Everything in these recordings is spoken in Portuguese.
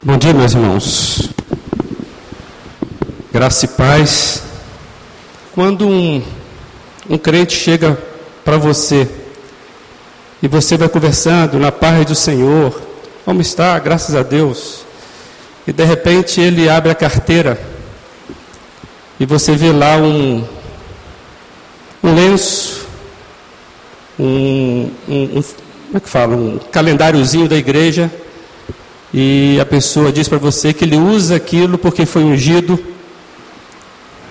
Bom dia, meus irmãos. Graça e paz. Quando um, um crente chega para você e você vai conversando na paz do Senhor, como está? Graças a Deus. E de repente ele abre a carteira e você vê lá um, um lenço, um, um, um como é que fala? Um calendáriozinho da igreja e a pessoa diz para você que ele usa aquilo porque foi ungido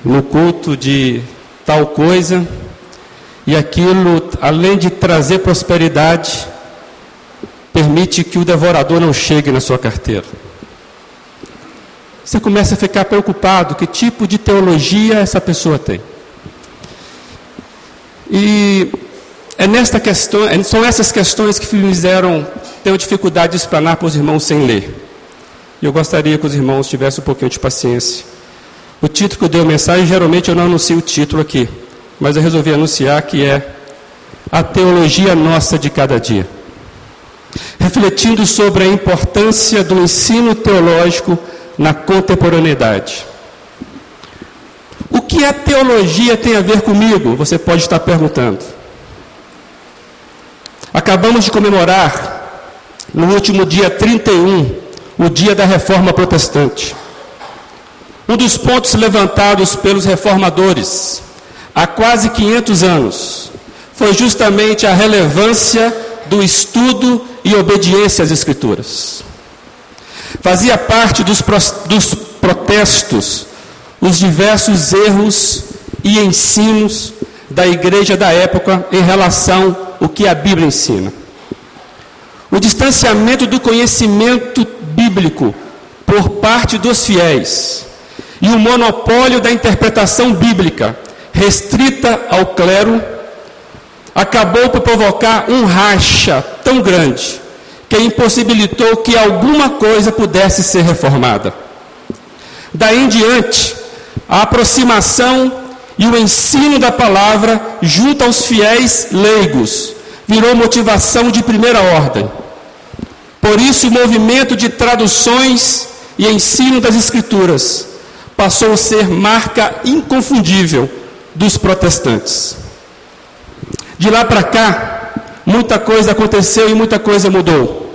no culto de tal coisa, e aquilo, além de trazer prosperidade, permite que o devorador não chegue na sua carteira. Você começa a ficar preocupado: que tipo de teologia essa pessoa tem? E é nesta questão, são essas questões que fizeram tenho dificuldade de explanar para os irmãos sem ler. E eu gostaria que os irmãos tivessem um pouquinho de paciência. O título que eu dei a mensagem, geralmente eu não anuncio o título aqui, mas eu resolvi anunciar que é A Teologia Nossa de Cada Dia. Refletindo sobre a importância do ensino teológico na contemporaneidade. O que a teologia tem a ver comigo? Você pode estar perguntando. Acabamos de comemorar no último dia 31, o dia da reforma protestante. Um dos pontos levantados pelos reformadores há quase 500 anos foi justamente a relevância do estudo e obediência às Escrituras. Fazia parte dos, dos protestos os diversos erros e ensinos da igreja da época em relação ao que a Bíblia ensina. O distanciamento do conhecimento bíblico por parte dos fiéis e o monopólio da interpretação bíblica restrita ao clero acabou por provocar um racha tão grande que impossibilitou que alguma coisa pudesse ser reformada. Daí em diante, a aproximação e o ensino da palavra junto aos fiéis leigos virou motivação de primeira ordem. Por isso, o movimento de traduções e ensino das Escrituras passou a ser marca inconfundível dos protestantes. De lá para cá, muita coisa aconteceu e muita coisa mudou.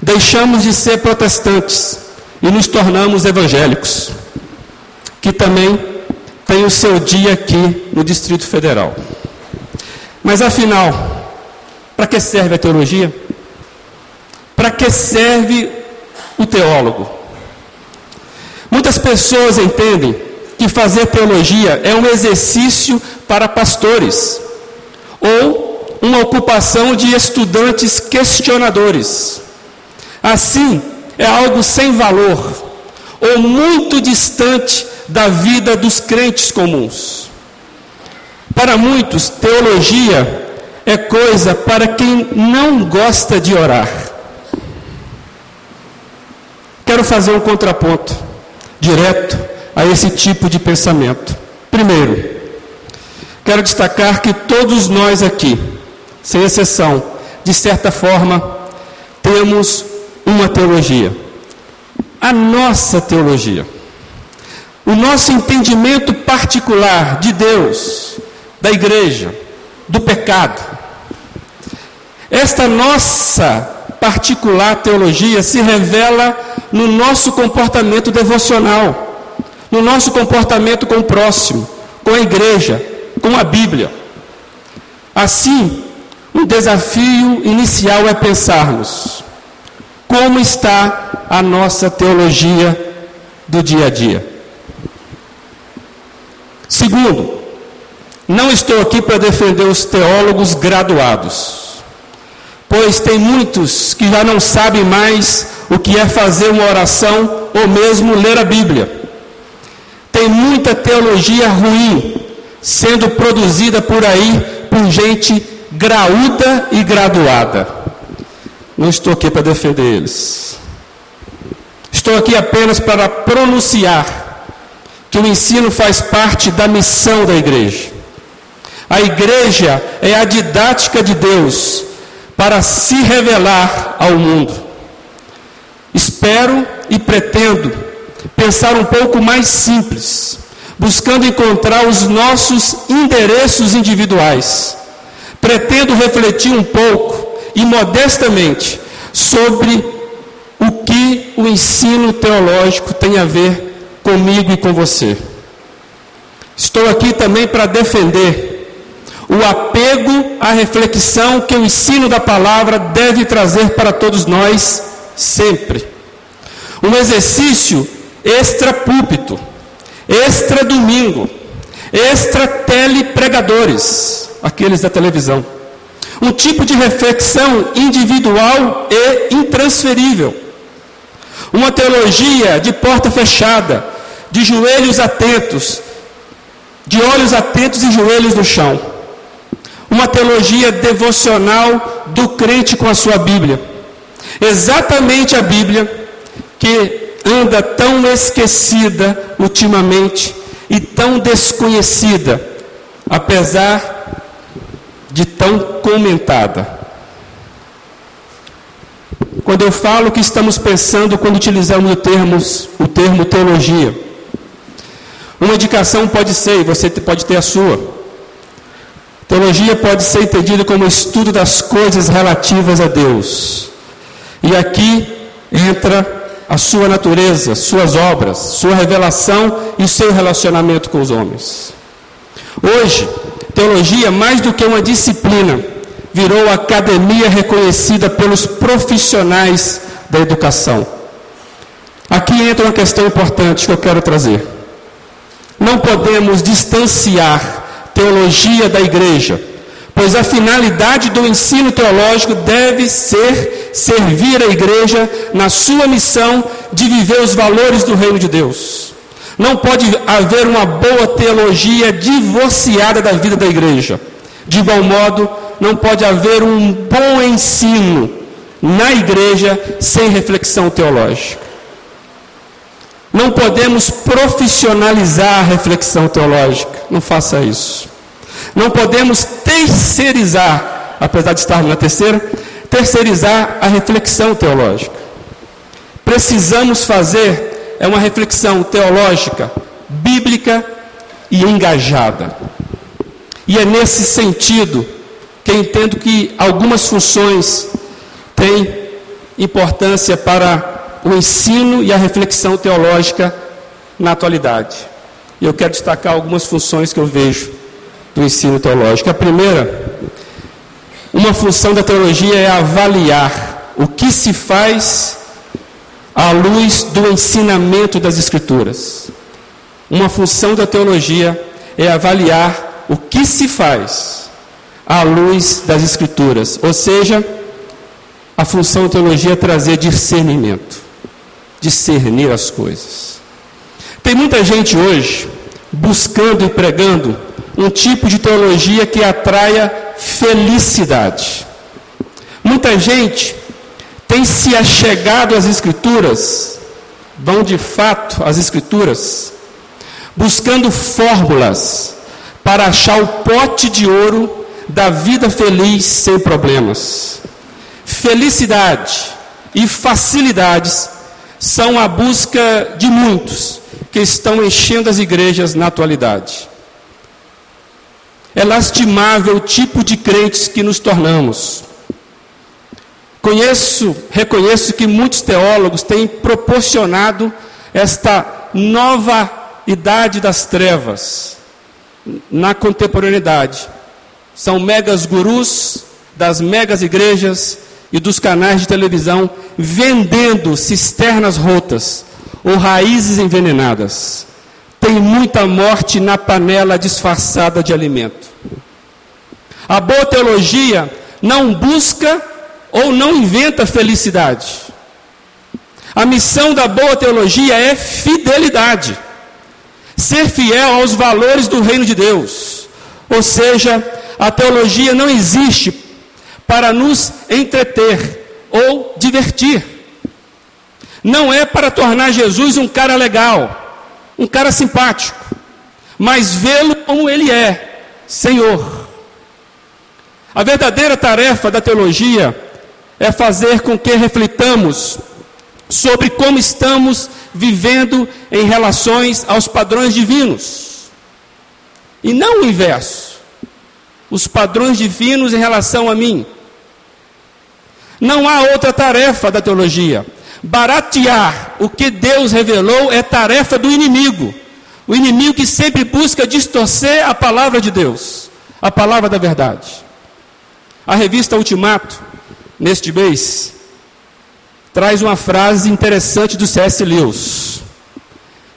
Deixamos de ser protestantes e nos tornamos evangélicos, que também tem o seu dia aqui no Distrito Federal. Mas afinal, para que serve a teologia? Para que serve o teólogo? Muitas pessoas entendem que fazer teologia é um exercício para pastores ou uma ocupação de estudantes questionadores. Assim, é algo sem valor ou muito distante da vida dos crentes comuns. Para muitos, teologia é coisa para quem não gosta de orar. Quero fazer um contraponto direto a esse tipo de pensamento. Primeiro, quero destacar que todos nós aqui, sem exceção, de certa forma, temos uma teologia. A nossa teologia. O nosso entendimento particular de Deus, da igreja, do pecado, esta nossa particular teologia se revela no nosso comportamento devocional, no nosso comportamento com o próximo, com a igreja, com a Bíblia. Assim, o desafio inicial é pensarmos como está a nossa teologia do dia a dia. Segundo, não estou aqui para defender os teólogos graduados pois tem muitos que já não sabem mais o que é fazer uma oração ou mesmo ler a Bíblia. Tem muita teologia ruim sendo produzida por aí por gente graúda e graduada. Não estou aqui para defender eles. Estou aqui apenas para pronunciar que o ensino faz parte da missão da igreja. A igreja é a didática de Deus para se revelar ao mundo. Espero e pretendo pensar um pouco mais simples, buscando encontrar os nossos endereços individuais. Pretendo refletir um pouco e modestamente sobre o que o ensino teológico tem a ver comigo e com você. Estou aqui também para defender o apego à reflexão que o ensino da palavra deve trazer para todos nós sempre. Um exercício extra púlpito, extra domingo, extra telepregadores, aqueles da televisão. Um tipo de reflexão individual e intransferível. Uma teologia de porta fechada, de joelhos atentos, de olhos atentos e joelhos no chão. Uma teologia devocional do crente com a sua Bíblia. Exatamente a Bíblia que anda tão esquecida ultimamente e tão desconhecida, apesar de tão comentada. Quando eu falo que estamos pensando quando utilizamos o termo, o termo teologia, uma indicação pode ser, e você pode ter a sua. Teologia pode ser entendida como estudo das coisas relativas a Deus. E aqui entra a sua natureza, suas obras, sua revelação e seu relacionamento com os homens. Hoje, teologia, mais do que uma disciplina, virou academia reconhecida pelos profissionais da educação. Aqui entra uma questão importante que eu quero trazer. Não podemos distanciar teologia da igreja, pois a finalidade do ensino teológico deve ser servir a igreja na sua missão de viver os valores do reino de Deus. Não pode haver uma boa teologia divorciada da vida da igreja. De igual modo, não pode haver um bom ensino na igreja sem reflexão teológica. Não podemos profissionalizar a reflexão teológica. Não faça isso. Não podemos terceirizar, apesar de estarmos na terceira, terceirizar a reflexão teológica. Precisamos fazer é uma reflexão teológica, bíblica e engajada. E é nesse sentido que entendo que algumas funções têm importância para o ensino e a reflexão teológica na atualidade. E eu quero destacar algumas funções que eu vejo do ensino teológico. A primeira, uma função da teologia é avaliar o que se faz à luz do ensinamento das Escrituras. Uma função da teologia é avaliar o que se faz à luz das Escrituras, ou seja, a função da teologia é trazer discernimento, discernir as coisas. Tem muita gente hoje buscando e pregando um tipo de teologia que atraia felicidade. Muita gente tem se achegado às Escrituras, vão de fato às Escrituras, buscando fórmulas para achar o pote de ouro da vida feliz sem problemas. Felicidade e facilidades são a busca de muitos que estão enchendo as igrejas na atualidade. É lastimável o tipo de crentes que nos tornamos. Conheço, reconheço que muitos teólogos têm proporcionado esta nova idade das trevas na contemporaneidade. São megas gurus das megas igrejas e dos canais de televisão vendendo cisternas rotas ou raízes envenenadas tem muita morte na panela disfarçada de alimento. A boa teologia não busca ou não inventa felicidade. A missão da boa teologia é fidelidade. Ser fiel aos valores do reino de Deus. Ou seja, a teologia não existe para nos entreter ou divertir. Não é para tornar Jesus um cara legal um cara simpático, mas vê-lo como ele é, Senhor. A verdadeira tarefa da teologia é fazer com que reflitamos sobre como estamos vivendo em relações aos padrões divinos. E não o inverso. Os padrões divinos em relação a mim. Não há outra tarefa da teologia. Baratear o que Deus revelou é tarefa do inimigo. O inimigo que sempre busca distorcer a palavra de Deus, a palavra da verdade. A revista Ultimato, neste mês, traz uma frase interessante do C.S. Lewis.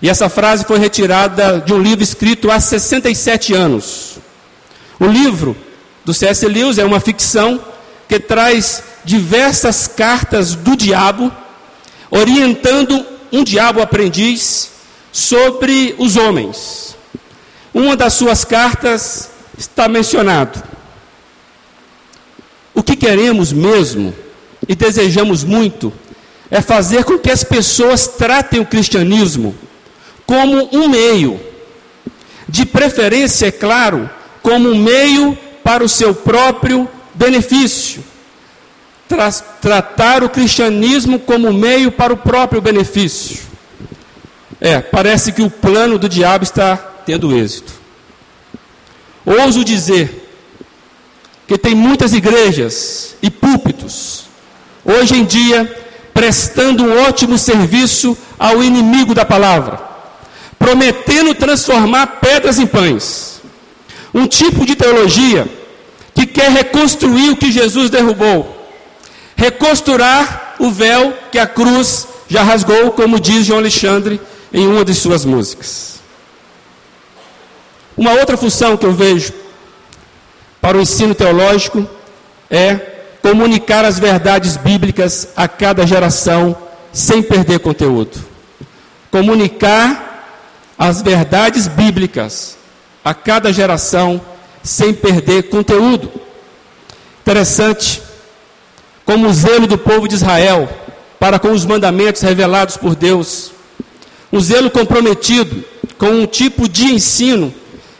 E essa frase foi retirada de um livro escrito há 67 anos. O livro do C.S. Lewis é uma ficção que traz diversas cartas do diabo, orientando um diabo aprendiz sobre os homens. Uma das suas cartas está mencionado. O que queremos mesmo e desejamos muito é fazer com que as pessoas tratem o cristianismo como um meio, de preferência, é claro, como um meio para o seu próprio benefício. Tra tratar o cristianismo como meio para o próprio benefício. É, parece que o plano do diabo está tendo êxito. Ouso dizer que tem muitas igrejas e púlpitos, hoje em dia, prestando um ótimo serviço ao inimigo da palavra, prometendo transformar pedras em pães. Um tipo de teologia quer reconstruir o que Jesus derrubou, recosturar o véu que a cruz já rasgou, como diz João Alexandre em uma de suas músicas. Uma outra função que eu vejo para o ensino teológico é comunicar as verdades bíblicas a cada geração sem perder conteúdo. Comunicar as verdades bíblicas a cada geração sem perder conteúdo. Interessante como o zelo do povo de Israel para com os mandamentos revelados por Deus, um zelo comprometido com um tipo de ensino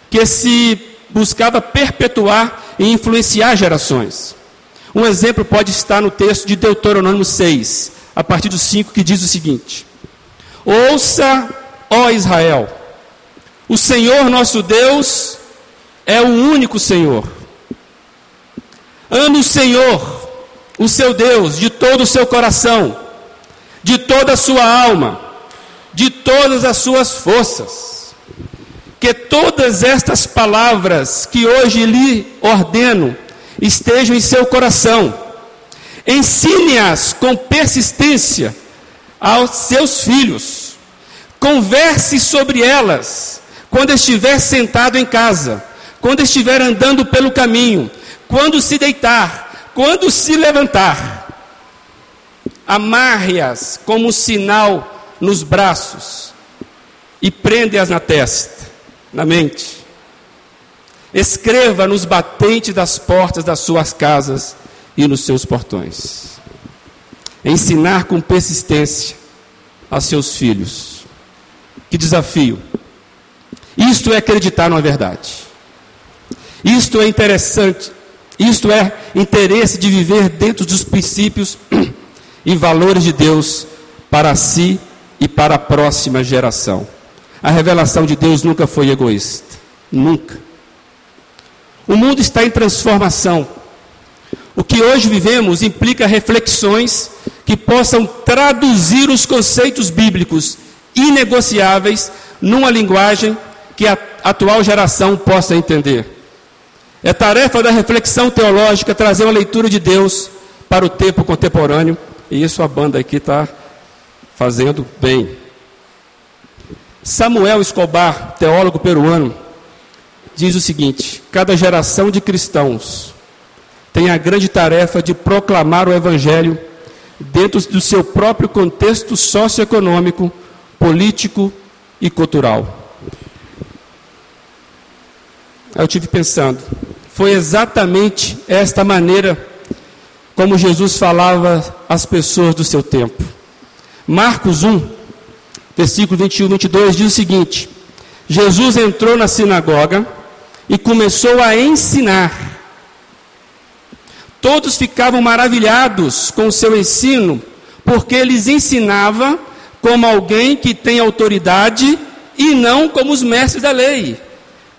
que se buscava perpetuar e influenciar gerações. Um exemplo pode estar no texto de Deuteronômio 6, a partir do 5, que diz o seguinte: Ouça, ó Israel, o Senhor nosso Deus é o único Senhor. Ame o Senhor, o seu Deus, de todo o seu coração, de toda a sua alma, de todas as suas forças. Que todas estas palavras que hoje lhe ordeno estejam em seu coração. Ensine-as com persistência aos seus filhos. Converse sobre elas quando estiver sentado em casa, quando estiver andando pelo caminho, quando se deitar, quando se levantar. Amarre-as como sinal nos braços e prende-as na testa, na mente. Escreva nos batentes das portas das suas casas e nos seus portões. Ensinar com persistência a seus filhos. Que desafio! Isto é acreditar na verdade. Isto é interessante. Isto é interesse de viver dentro dos princípios e valores de Deus para si e para a próxima geração. A revelação de Deus nunca foi egoísta. Nunca. O mundo está em transformação. O que hoje vivemos implica reflexões que possam traduzir os conceitos bíblicos inegociáveis numa linguagem que a atual geração possa entender. É tarefa da reflexão teológica trazer uma leitura de Deus para o tempo contemporâneo, e isso a banda aqui está fazendo bem. Samuel Escobar, teólogo peruano, diz o seguinte: cada geração de cristãos tem a grande tarefa de proclamar o Evangelho dentro do seu próprio contexto socioeconômico, político e cultural. Eu tive pensando, foi exatamente esta maneira como Jesus falava às pessoas do seu tempo. Marcos 1, versículo 21 e 22 diz o seguinte: Jesus entrou na sinagoga e começou a ensinar. Todos ficavam maravilhados com o seu ensino, porque lhes ensinava como alguém que tem autoridade e não como os mestres da lei.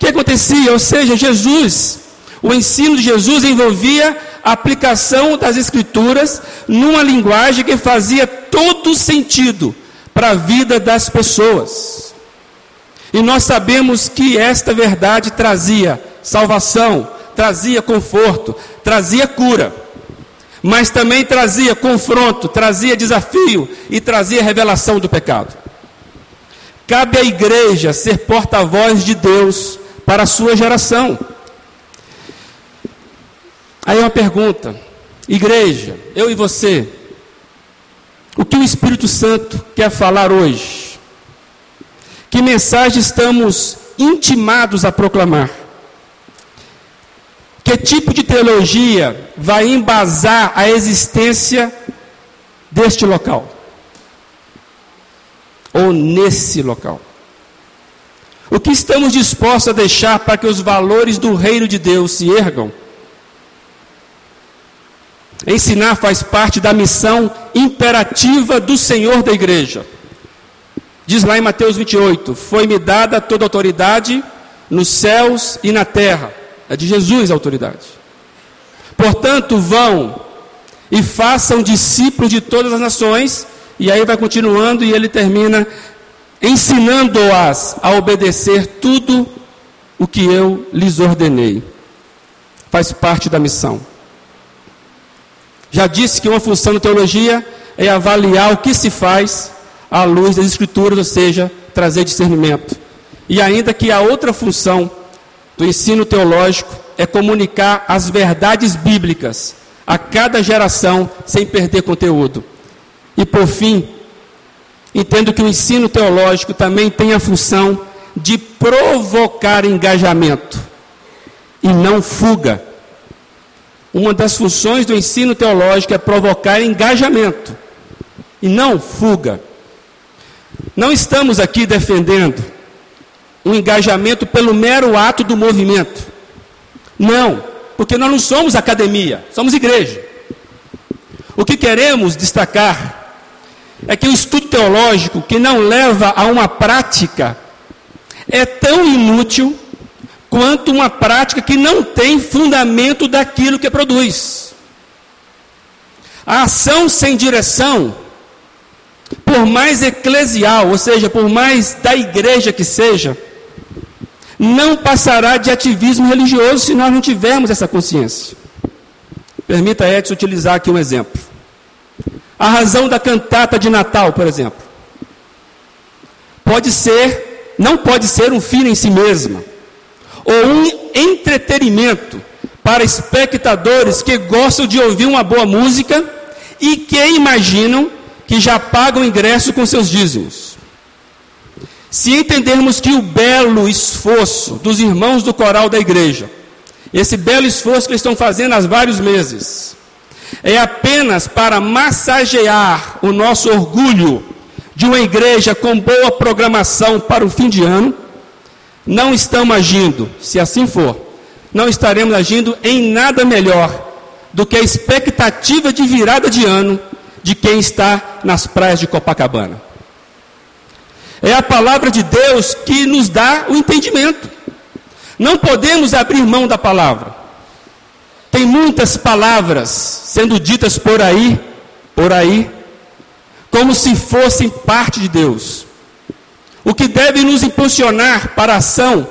Que acontecia? Ou seja, Jesus, o ensino de Jesus envolvia a aplicação das Escrituras numa linguagem que fazia todo sentido para a vida das pessoas. E nós sabemos que esta verdade trazia salvação, trazia conforto, trazia cura, mas também trazia confronto, trazia desafio e trazia revelação do pecado. Cabe à igreja ser porta-voz de Deus para a sua geração. Aí uma pergunta: igreja, eu e você, o que o Espírito Santo quer falar hoje? Que mensagem estamos intimados a proclamar? Que tipo de teologia vai embasar a existência deste local? Ou nesse local? O que estamos dispostos a deixar para que os valores do reino de Deus se ergam? Ensinar faz parte da missão imperativa do Senhor da igreja. Diz lá em Mateus 28: Foi-me dada toda autoridade nos céus e na terra. É de Jesus a autoridade. Portanto, vão e façam discípulos de todas as nações. E aí vai continuando e ele termina ensinando-as a obedecer tudo o que eu lhes ordenei. Faz parte da missão. Já disse que uma função da teologia é avaliar o que se faz à luz das Escrituras, ou seja, trazer discernimento. E ainda que a outra função do ensino teológico é comunicar as verdades bíblicas a cada geração sem perder conteúdo. E por fim, entendo que o ensino teológico também tem a função de provocar engajamento e não fuga. Uma das funções do ensino teológico é provocar engajamento e não fuga. Não estamos aqui defendendo um engajamento pelo mero ato do movimento. Não, porque nós não somos academia, somos igreja. O que queremos destacar é que o estudo teológico que não leva a uma prática é tão inútil quanto uma prática que não tem fundamento daquilo que produz. A ação sem direção, por mais eclesial, ou seja, por mais da igreja que seja, não passará de ativismo religioso se nós não tivermos essa consciência. Permita, Edson, utilizar aqui um exemplo. A razão da cantata de Natal, por exemplo, pode ser, não pode ser um fim em si mesma, ou um entretenimento para espectadores que gostam de ouvir uma boa música e que imaginam que já pagam ingresso com seus dízimos. Se entendermos que o belo esforço dos irmãos do coral da igreja, esse belo esforço que eles estão fazendo há vários meses, é apenas para massagear o nosso orgulho de uma igreja com boa programação para o fim de ano, não estamos agindo, se assim for, não estaremos agindo em nada melhor do que a expectativa de virada de ano de quem está nas praias de Copacabana. É a palavra de Deus que nos dá o entendimento. Não podemos abrir mão da palavra. Tem muitas palavras sendo ditas por aí, por aí, como se fossem parte de Deus. O que deve nos impulsionar para a ação,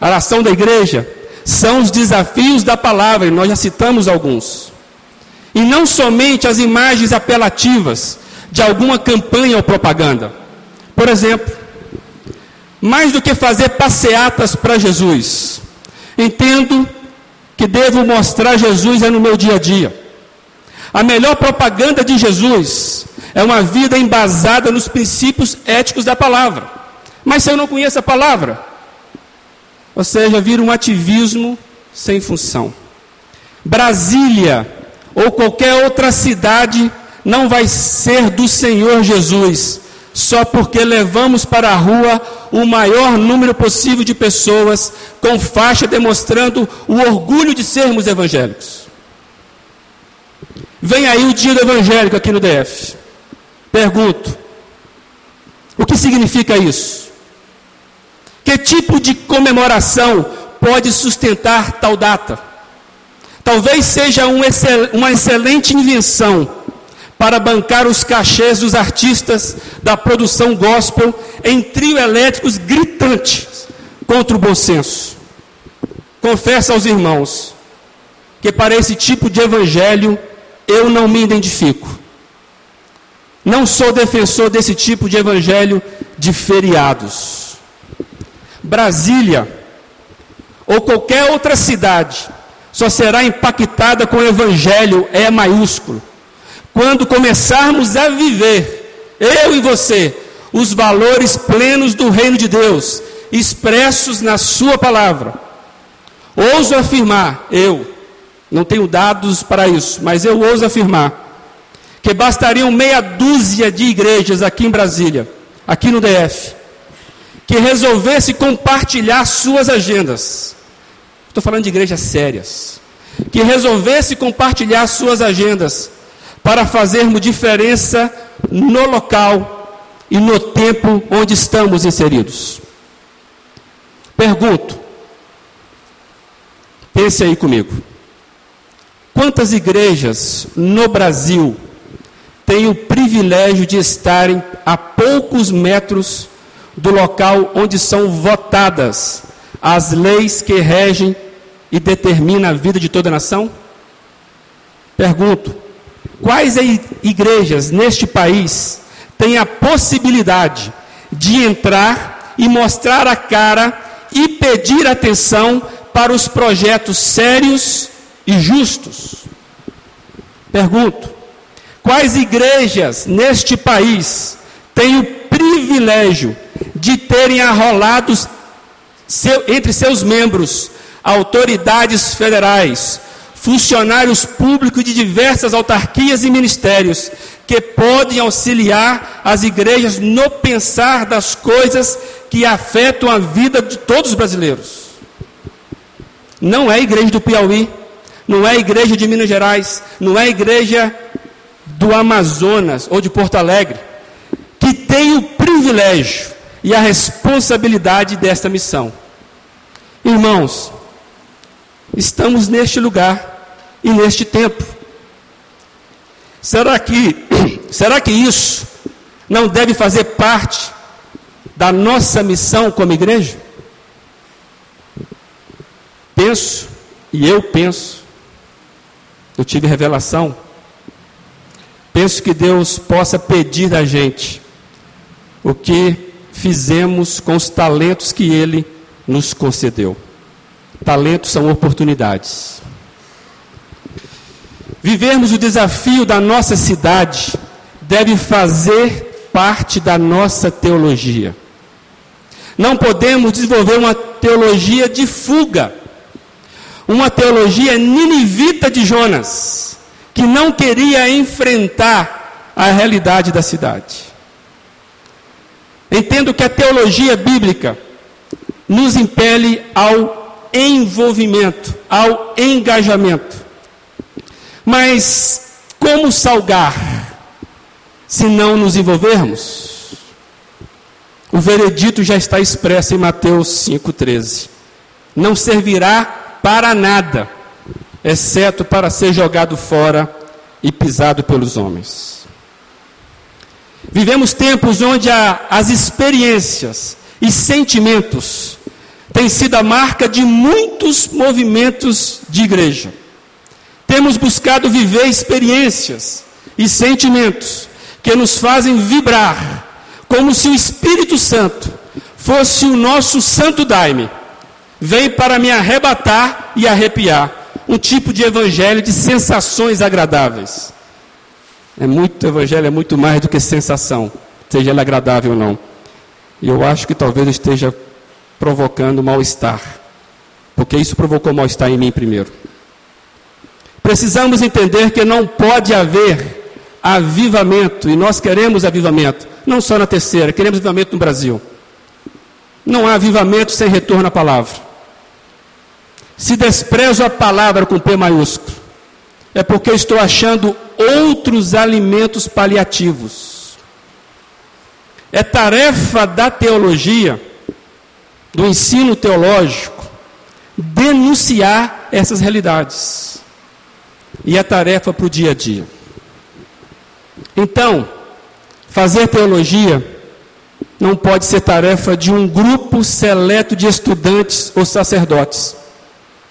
a ação da igreja, são os desafios da palavra, e nós já citamos alguns. E não somente as imagens apelativas de alguma campanha ou propaganda. Por exemplo, mais do que fazer passeatas para Jesus, entendo que devo mostrar Jesus é no meu dia a dia. A melhor propaganda de Jesus é uma vida embasada nos princípios éticos da palavra. Mas se eu não conheço a palavra, ou seja, vira um ativismo sem função. Brasília ou qualquer outra cidade não vai ser do Senhor Jesus, só porque levamos para a rua o maior número possível de pessoas com faixa demonstrando o orgulho de sermos evangélicos. Vem aí o dia do evangélico aqui no DF. Pergunto: o que significa isso? Que tipo de comemoração pode sustentar tal data? Talvez seja um uma excelente invenção para bancar os cachês dos artistas da produção gospel em trio elétricos gritantes contra o bom senso. Confesso aos irmãos que para esse tipo de evangelho eu não me identifico. Não sou defensor desse tipo de evangelho de feriados. Brasília ou qualquer outra cidade só será impactada com o evangelho é maiúsculo quando começarmos a viver, eu e você, os valores plenos do reino de Deus, expressos na Sua palavra. Ouso afirmar, eu, não tenho dados para isso, mas eu ouso afirmar, que bastariam meia dúzia de igrejas aqui em Brasília, aqui no DF, que resolvesse compartilhar suas agendas. Estou falando de igrejas sérias. Que resolvesse compartilhar suas agendas para fazermos diferença no local e no tempo onde estamos inseridos. Pergunto, pense aí comigo. Quantas igrejas no Brasil têm o privilégio de estarem a poucos metros do local onde são votadas as leis que regem e determinam a vida de toda a nação? Pergunto: quais igrejas neste país têm a possibilidade de entrar e mostrar a cara e pedir atenção para os projetos sérios e justos? Pergunto: quais igrejas neste país têm o privilégio de terem arrolados seu, entre seus membros autoridades federais, funcionários públicos de diversas autarquias e ministérios que podem auxiliar as igrejas no pensar das coisas que afetam a vida de todos os brasileiros. Não é a igreja do Piauí, não é a igreja de Minas Gerais, não é a igreja do Amazonas ou de Porto Alegre, que tem o privilégio e a responsabilidade desta missão. Irmãos, estamos neste lugar e neste tempo. Será que, será que isso não deve fazer parte da nossa missão como igreja? Penso, e eu penso, eu tive revelação, penso que Deus possa pedir da gente o que fizemos com os talentos que Ele nos concedeu. Talentos são oportunidades. Vivermos o desafio da nossa cidade deve fazer parte da nossa teologia. Não podemos desenvolver uma teologia de fuga, uma teologia ninivita de Jonas, que não queria enfrentar a realidade da cidade. Entendo que a teologia bíblica nos impele ao envolvimento, ao engajamento. Mas como salgar se não nos envolvermos? O veredito já está expresso em Mateus 5,13. Não servirá para nada, exceto para ser jogado fora e pisado pelos homens. Vivemos tempos onde a, as experiências e sentimentos têm sido a marca de muitos movimentos de igreja. Temos buscado viver experiências e sentimentos que nos fazem vibrar, como se o Espírito Santo fosse o nosso santo daime, vem para me arrebatar e arrepiar. Um tipo de evangelho de sensações agradáveis. É muito evangelho, é muito mais do que sensação, seja ela agradável ou não. E eu acho que talvez esteja provocando mal-estar, porque isso provocou mal-estar em mim primeiro. Precisamos entender que não pode haver avivamento, e nós queremos avivamento, não só na terceira, queremos avivamento no Brasil. Não há avivamento sem retorno à palavra. Se desprezo a palavra com P maiúsculo, é porque estou achando outros alimentos paliativos. É tarefa da teologia, do ensino teológico, denunciar essas realidades. E é tarefa para o dia a dia. Então, fazer teologia não pode ser tarefa de um grupo seleto de estudantes ou sacerdotes.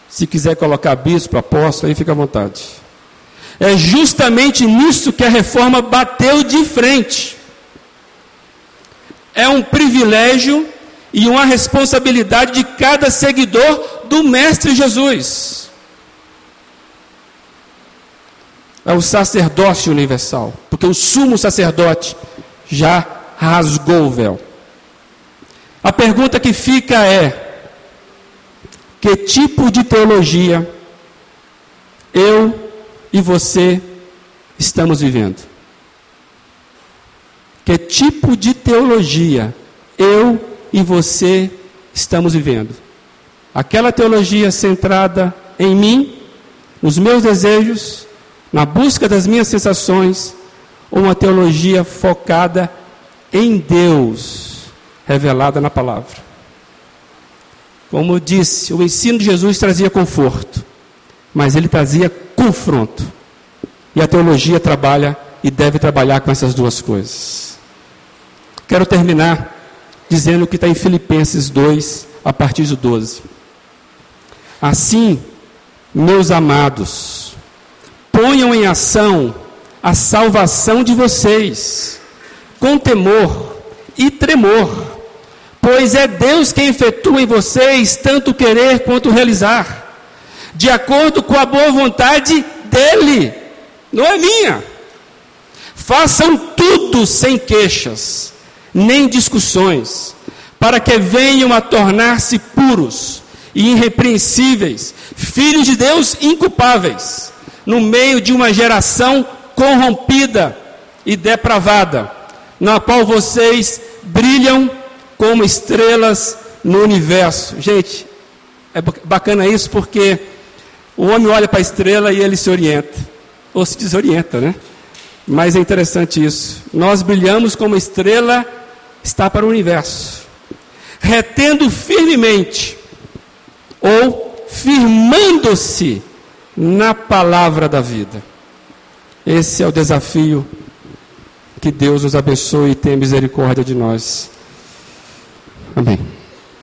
Se quiser colocar bispo, apóstolo, aí fica à vontade. É justamente nisso que a reforma bateu de frente. É um privilégio e uma responsabilidade de cada seguidor do Mestre Jesus. É o sacerdócio universal, porque o sumo sacerdote já rasgou o véu. A pergunta que fica é: que tipo de teologia eu e você estamos vivendo? Que tipo de teologia eu e você estamos vivendo? Aquela teologia centrada em mim, nos meus desejos, na busca das minhas sensações, ou uma teologia focada em Deus, revelada na palavra. Como eu disse, o ensino de Jesus trazia conforto, mas ele trazia confronto. E a teologia trabalha e deve trabalhar com essas duas coisas. Quero terminar dizendo o que está em Filipenses 2, a partir do 12. Assim, meus amados, ponham em ação a salvação de vocês com temor e tremor, pois é Deus quem efetua em vocês tanto querer quanto realizar, de acordo com a boa vontade dEle, não é minha. Façam tudo sem queixas, nem discussões, para que venham a tornar-se puros e irrepreensíveis, filhos de Deus inculpáveis, no meio de uma geração corrompida e depravada na qual vocês brilham como estrelas no universo. Gente, é bacana isso porque o homem olha para a estrela e ele se orienta, ou se desorienta, né? Mas é interessante isso. Nós brilhamos como estrela está para o universo, retendo firmemente ou firmando-se na palavra da vida. Esse é o desafio que Deus nos abençoe e tenha misericórdia de nós. Amém.